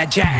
Stop. Talking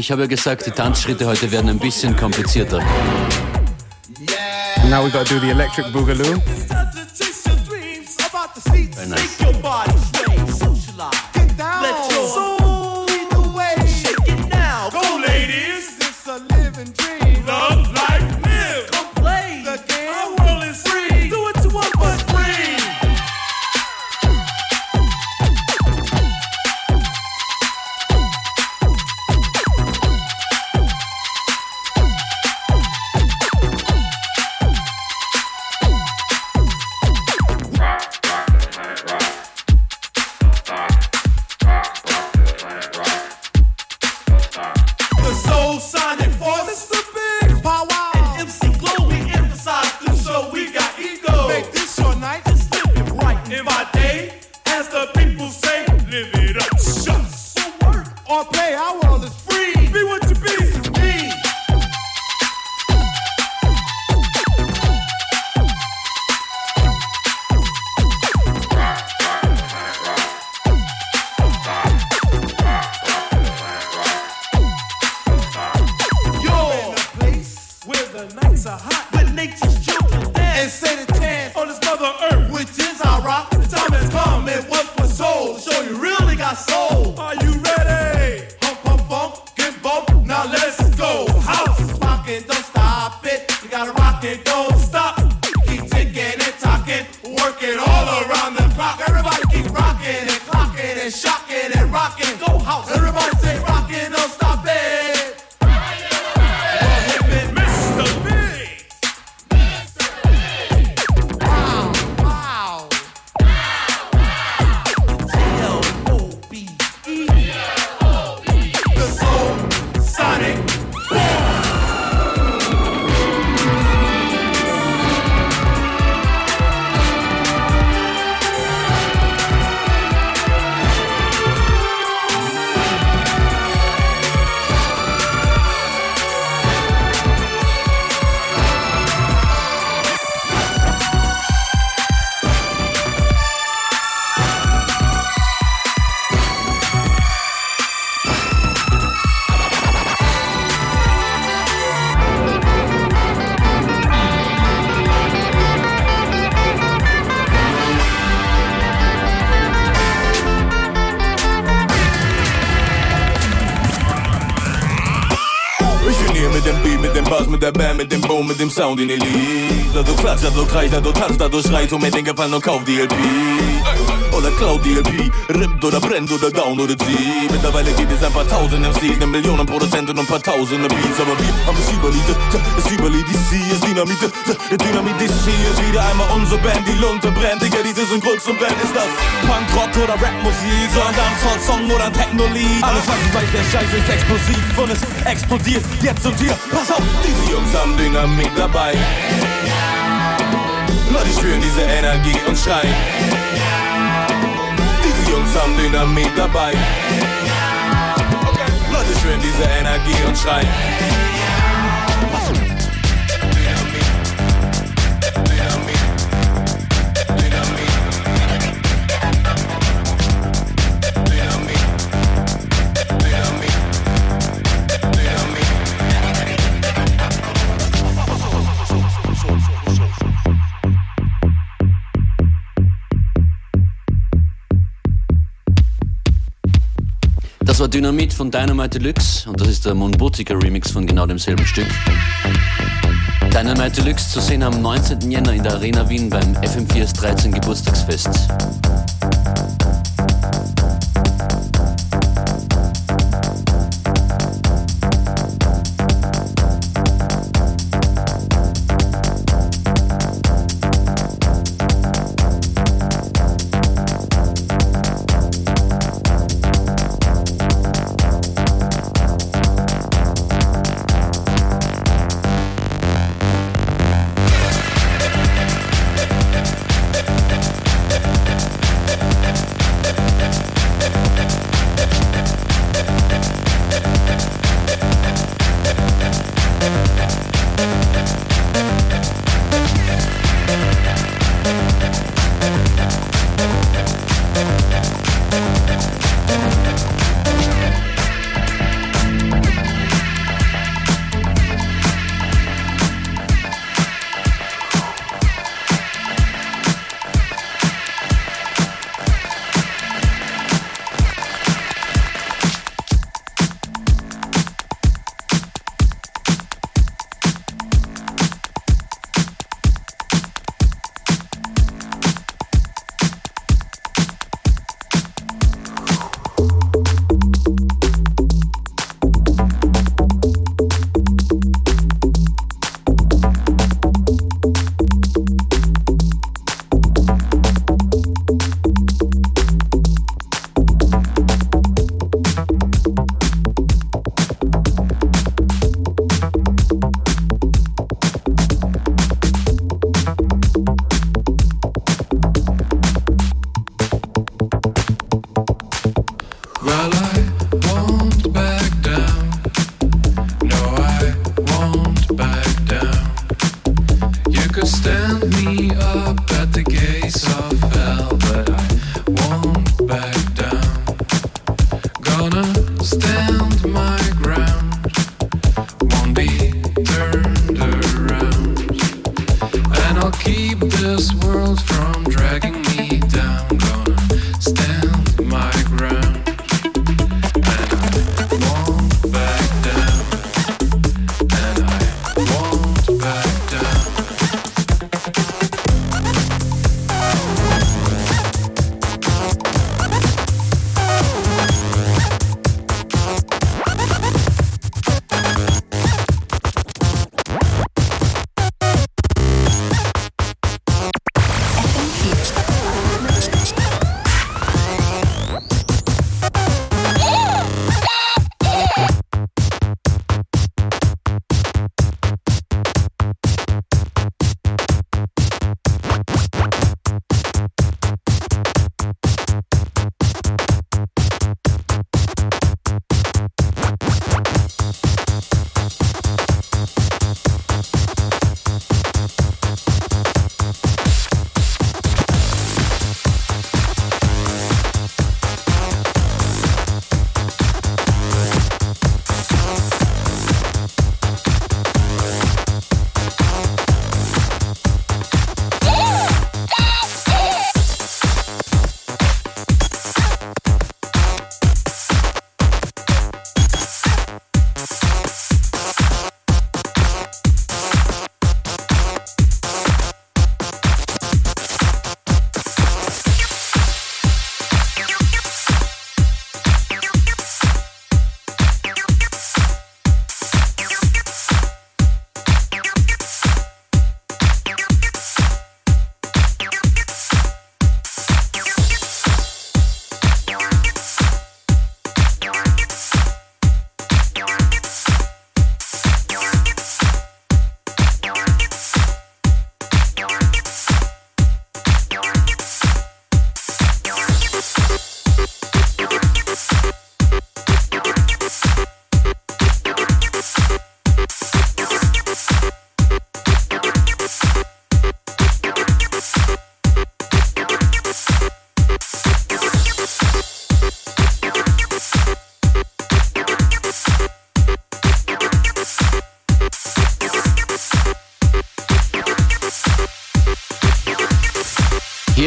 Ich habe ja gesagt, die Tanzschritte heute werden ein bisschen komplizierter. Now we gotta do the electric boogaloo. Very nice. dem sound in elite Dla do klacz, dla do kraj, dla do tarcz, dla do szrajtu Mnie ten kapalno kołd DLP Claudia B. Rippt oder brennt oder down oder die. Mittlerweile gibt es ein paar tausend MCs, eine Million Produzenten und ein paar tausende Beats. Aber wir haben es überlebt, es überlebt, die C ist Dynamite, Dynamit, Dynamite, die C ist wieder einmal unsere Band, die Lunte brennt. Digga, diese sind Grund zum Band ist das Punkrock oder Rapmusik, so ein Soul-Song oder ein Techno-Lied. Alles was ich weiß, der Scheiß ist explosiv und es explodiert jetzt und hier. Pass auf, diese Jungs haben Dynamit dabei. Leute spüren diese Energie und schreien. something am mit dabei. Leute schwimmen diese Energie und schreien. Dynamit von Dynamite Deluxe und das ist der Monbutica Remix von genau demselben Stück. Dynamite Deluxe zu sehen am 19. Jänner in der Arena Wien beim FM4S 13 Geburtstagsfest.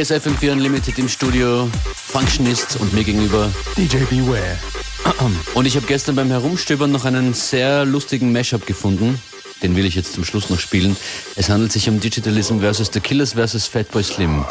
ist FM4 Unlimited im Studio, Functionist und mir gegenüber DJ Beware. Und ich habe gestern beim Herumstöbern noch einen sehr lustigen Mashup gefunden. Den will ich jetzt zum Schluss noch spielen. Es handelt sich um Digitalism vs. The Killers vs. Fatboy Slim.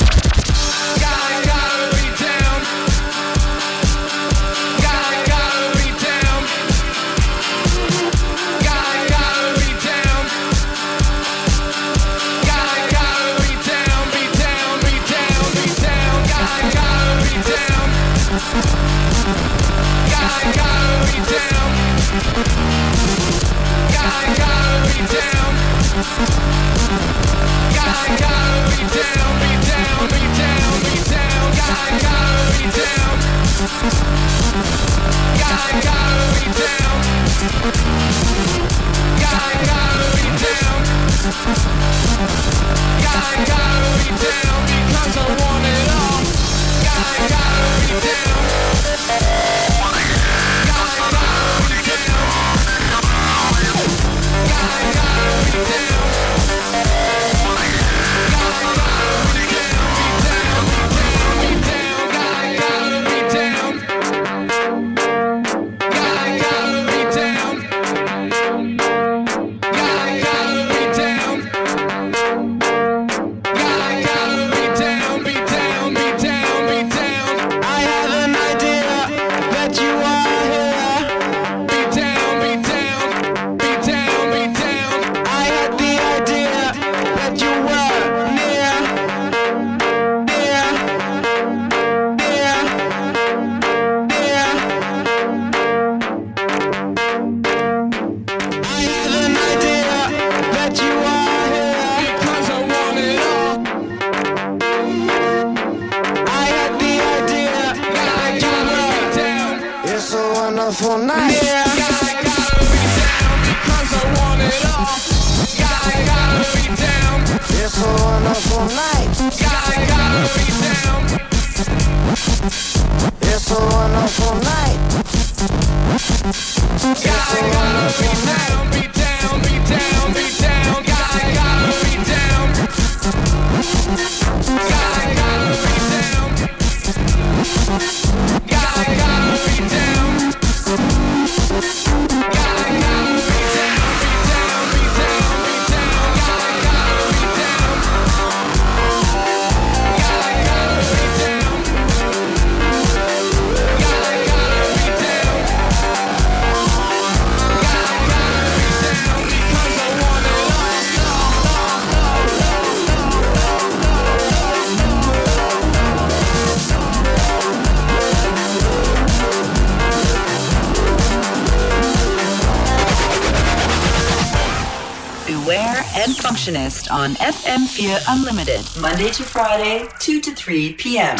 and Functionist on FM4 Unlimited, Monday to Friday, 2 to 3 p.m.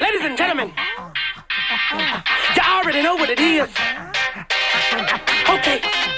Ladies and gentlemen, you already know what it is. Okay.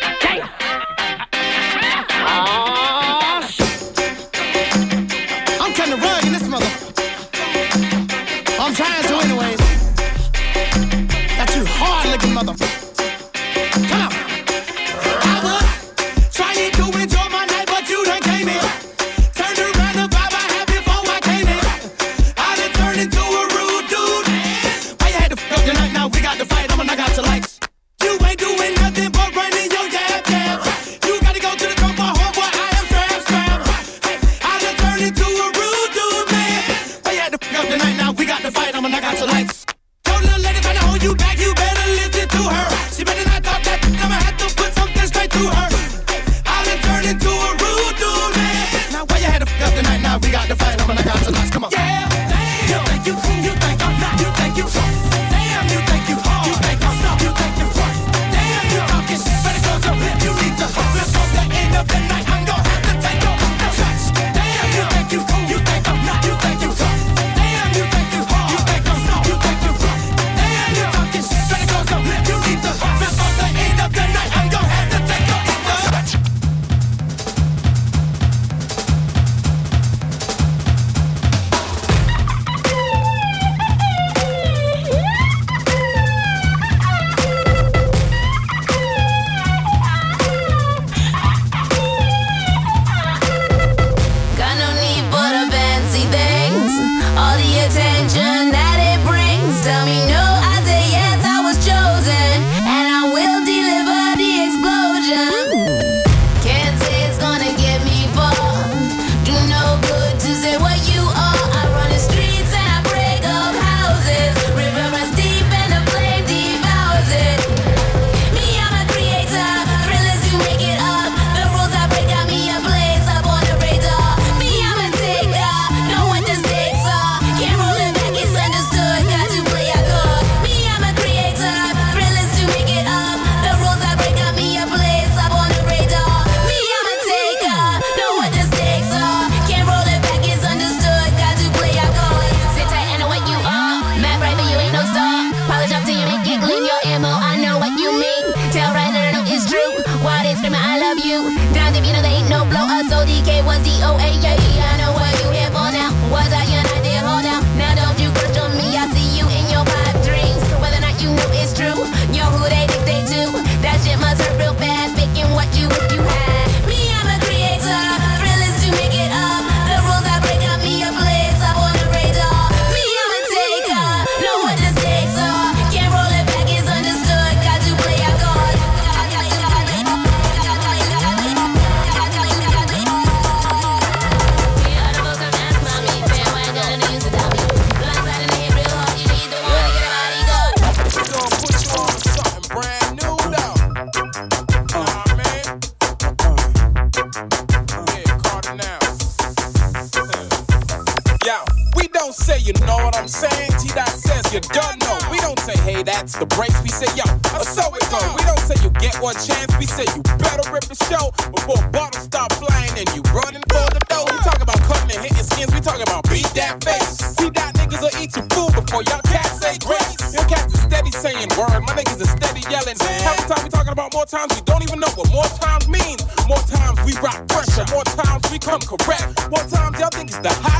That's the breaks. We say, yo, so it go. We don't say you get one chance. We say you better rip the show before bottles start flying and you running for the dough. We talk about cutting and hitting skins. We talk about beat that face. See that niggas will eat your food before y'all cats say grace. Your cats are steady saying word. My niggas are steady yelling. Half the time we talking about more times, we don't even know what more times means. More times we rock pressure. More times we come correct. More times y'all think it's the hot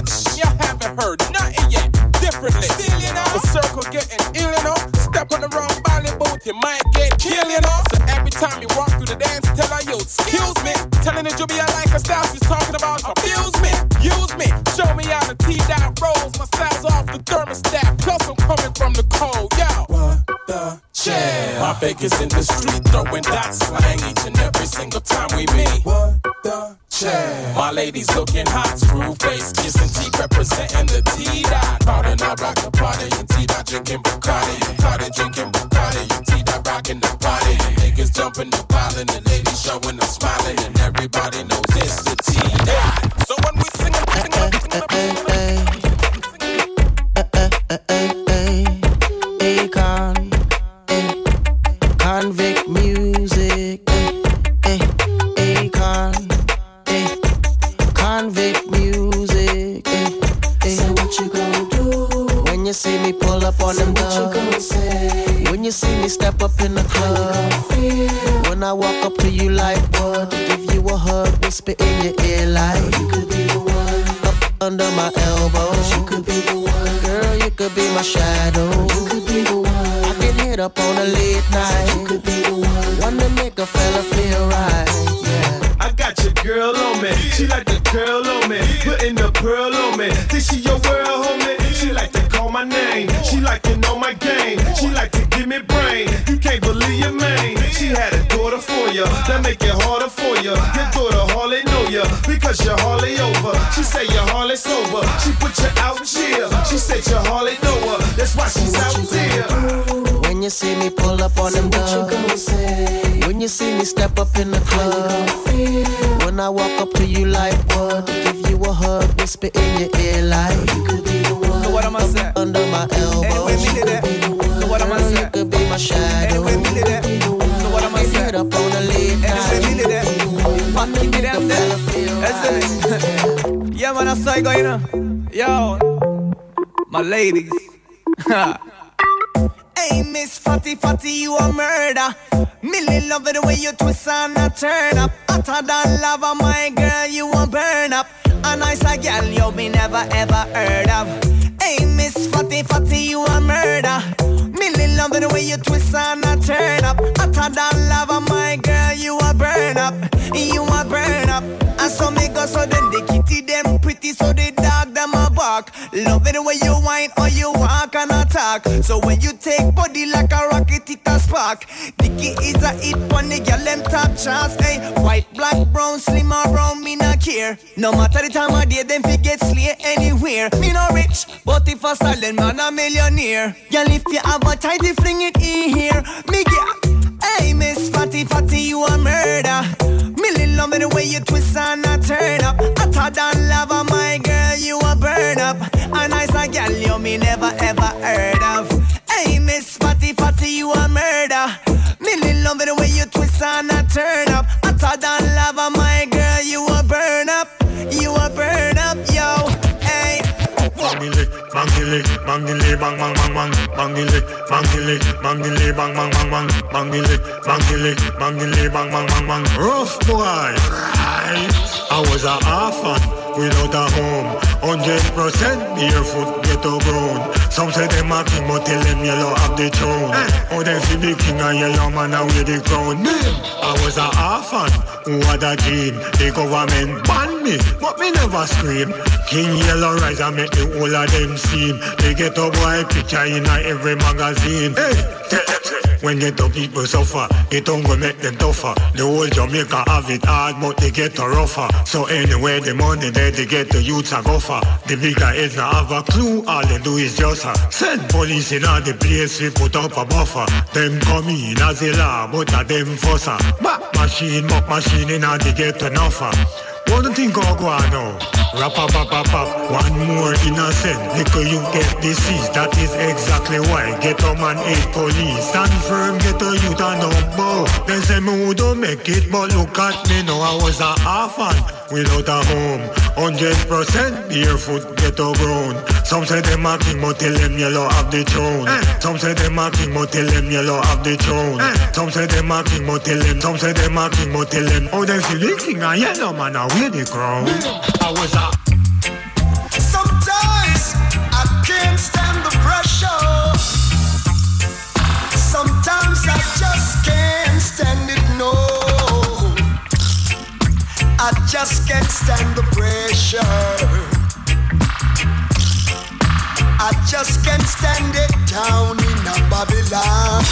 bakers in the street throwing that slang each and every single time we meet. What the chill? My ladies looking hot, screw face, kissing teeth, representing the out there. When you see me pull up on them dogs, when you see me step up in the club, when I walk up to you like what? Give you a hug, whisper in your ear like you could be the one. So what am I saying? Under my elbow, Anyway, me did that. So what am I Girl, you could be my shadow. Anyway, me did that. So what am I Get saying? hit up on a late Anyway, me night. did that. Fuck you, get them there. That's it. Yeah, man, that's how I go, you know. Yo, my ladies. and. So when you take body like a rocket, it a spark. Dicky is a hit on the girl them top chance. Hey, white, black, brown, slim or brown, me not care. No matter the time of day, them fi get slay anywhere. Me no rich, but if a silent man a millionaire. Girl, if you have a tighty, fling it in here. Me get. Hey, Miss Fatty Fatty, you a murder. Millie love it the way you twist and a turn up. Hotter than lava, my girl, you a burn up. A nice a gal you me never ever heard. Hey, Miss Fatty Fatty, you a murder. Millie love the way you twist and a turn up. Hotter than lava, my girl, you a burn up. You a burn up, yo. Hey. Bangili, bangili, bangili, bang bang bang bang, bangili, bangili, bangili, bang bang bang bang, bangili, bangili, bangili, bang bang bang bang. Rough boy, right? I was a orphan without a home, hundred percent barefoot, ghetto grown. Some say them a king, but tell them yellow have the throne. Oh, them see the king and yellow man and wear the crown. I was a orphan who had a dream. The government banned me, but me never scream. King yellow rise and make the whole of them seem. They get a boy picture in a every magazine. Hey, tell them say. When ghetto people suffer, it don't go make them tougher. The whole Jamaica have it hard, but they get a rougher. So anyway, the money there they get the youths a gopher. The bigger heads not have a clue, all they do is just uh, send police in all the place, we put up a buffer. Them come in as a law, but a them fusser. Machine, back machine in all the ghetto nuffer. What do you think of now? Rap up up up up. One more innocent. Little you get disease. That is exactly why. Get a man hate police. Stand firm, get a youth and don't bow. They say me who don't make it, but look at me now. I was a orphan without a home. Hundred percent barefoot, get a grown. Some say them a king, but tell them yellow have the throne. Eh. Some say them a king, but tell them yellow have the throne. Eh. Some say them a king, but tell them. Some say them a king, but tell them. Oh, them see the king and yellow man, I wear the crown. I was a I just can't stand the pressure. I just can't stand it down in a Babylon.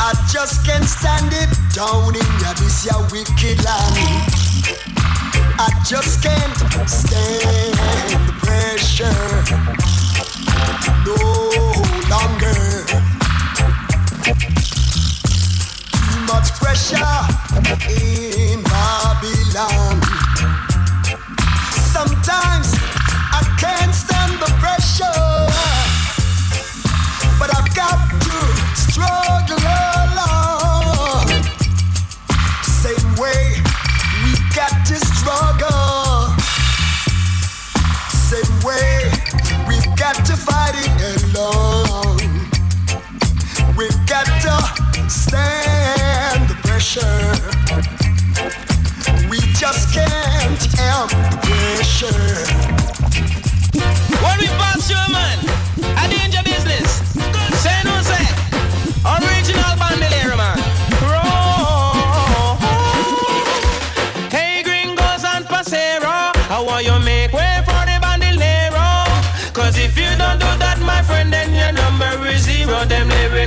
I just can't stand it down in ya this ya wicked land. I just can't stand the pressure no longer. Pressure in Babylon. Sometimes I can't stand the pressure, but I've got to struggle along. Same way we got to struggle. Same way we've got to fight it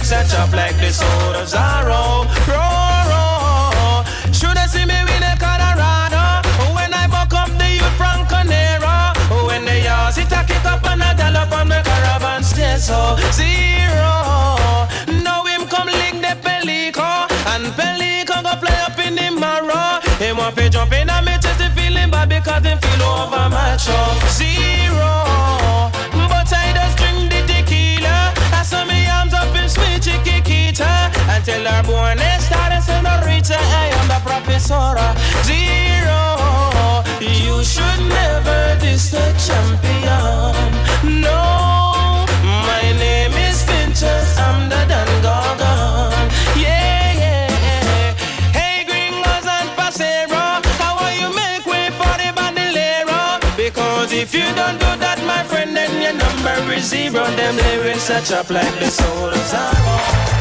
Chop like the sword of Zorro. Roll, roll. Should have seen me win a Colorado when I buck up the youth from Conero. When they yours, it a kick up and a gallop on the caravan stay so zero. Now him come lick the pelico and pelico go fly up in the marrow. Him want to jump in and me he feeling bad because him feel over macho zero. Tell her born esta senorita I am the professora zero. You should never diss the champion. No, my name is Finches. I'm the Dan Gorgon. Yeah, yeah. Hey, gringos and pasero, how will you make way for the bandolero? Because if you don't do that, my friend, then your number is zero. Them lyrics are chop like the soul of Zorro.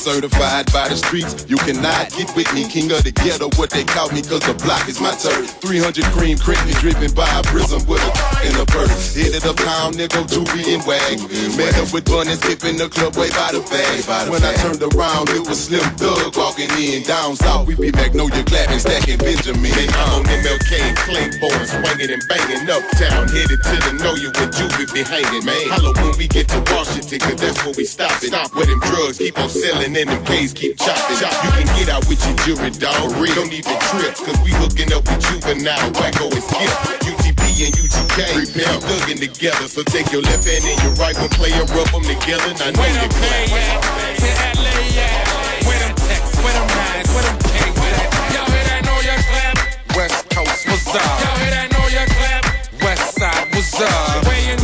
certified by the streets. You cannot get with me, king of the ghetto, what they call me, cause the block is my turf. 300 cream crispy dripping by a prism with a in a purse. Hit it up, town, nigga, Doobie and Wag. Met up with Bunnies, skipping the club way by the bag. When I turned around, it was Slim Thug walking in. Down south, we be Magnolia clapping, stacking Benjamin. They on MLK and Claiborne, swinging and banging uptown. Headed to the know you with Juvie be hanging. Man, hollow when we get to Washington, cause that's where we stop it. Stop with them drugs, keep on selling in them case. You can get out with your jury dog, real. Don't even trip, cause we hooking up with juvenile, wacko and skip. UTP and UGK, repair, thugging together. So take your left hand and your right one, play and rub them together. I know where them at, to LA at, where them text, where them where them K at. Y'all hear that Nolia clap? West Coast, what's up? Y'all hear that Nolia clap? West side, what's up?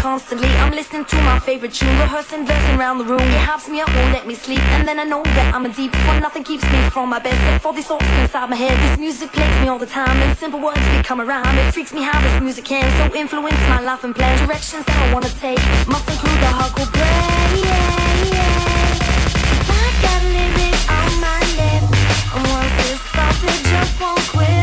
constantly. I'm listening to my favorite tune Rehearsing, dancing around the room. It helps me up, won't let me sleep. And then I know that I'm a deep one. Nothing keeps me from my best. Except for this thoughts inside my head This music plays me all the time. And simple words become a rhyme. It freaks me how this music can So influence my life and plan. Directions that I wanna take Must include the hardcore yeah, yeah. I got a limit on my lip And once it starts it. Just won't quit.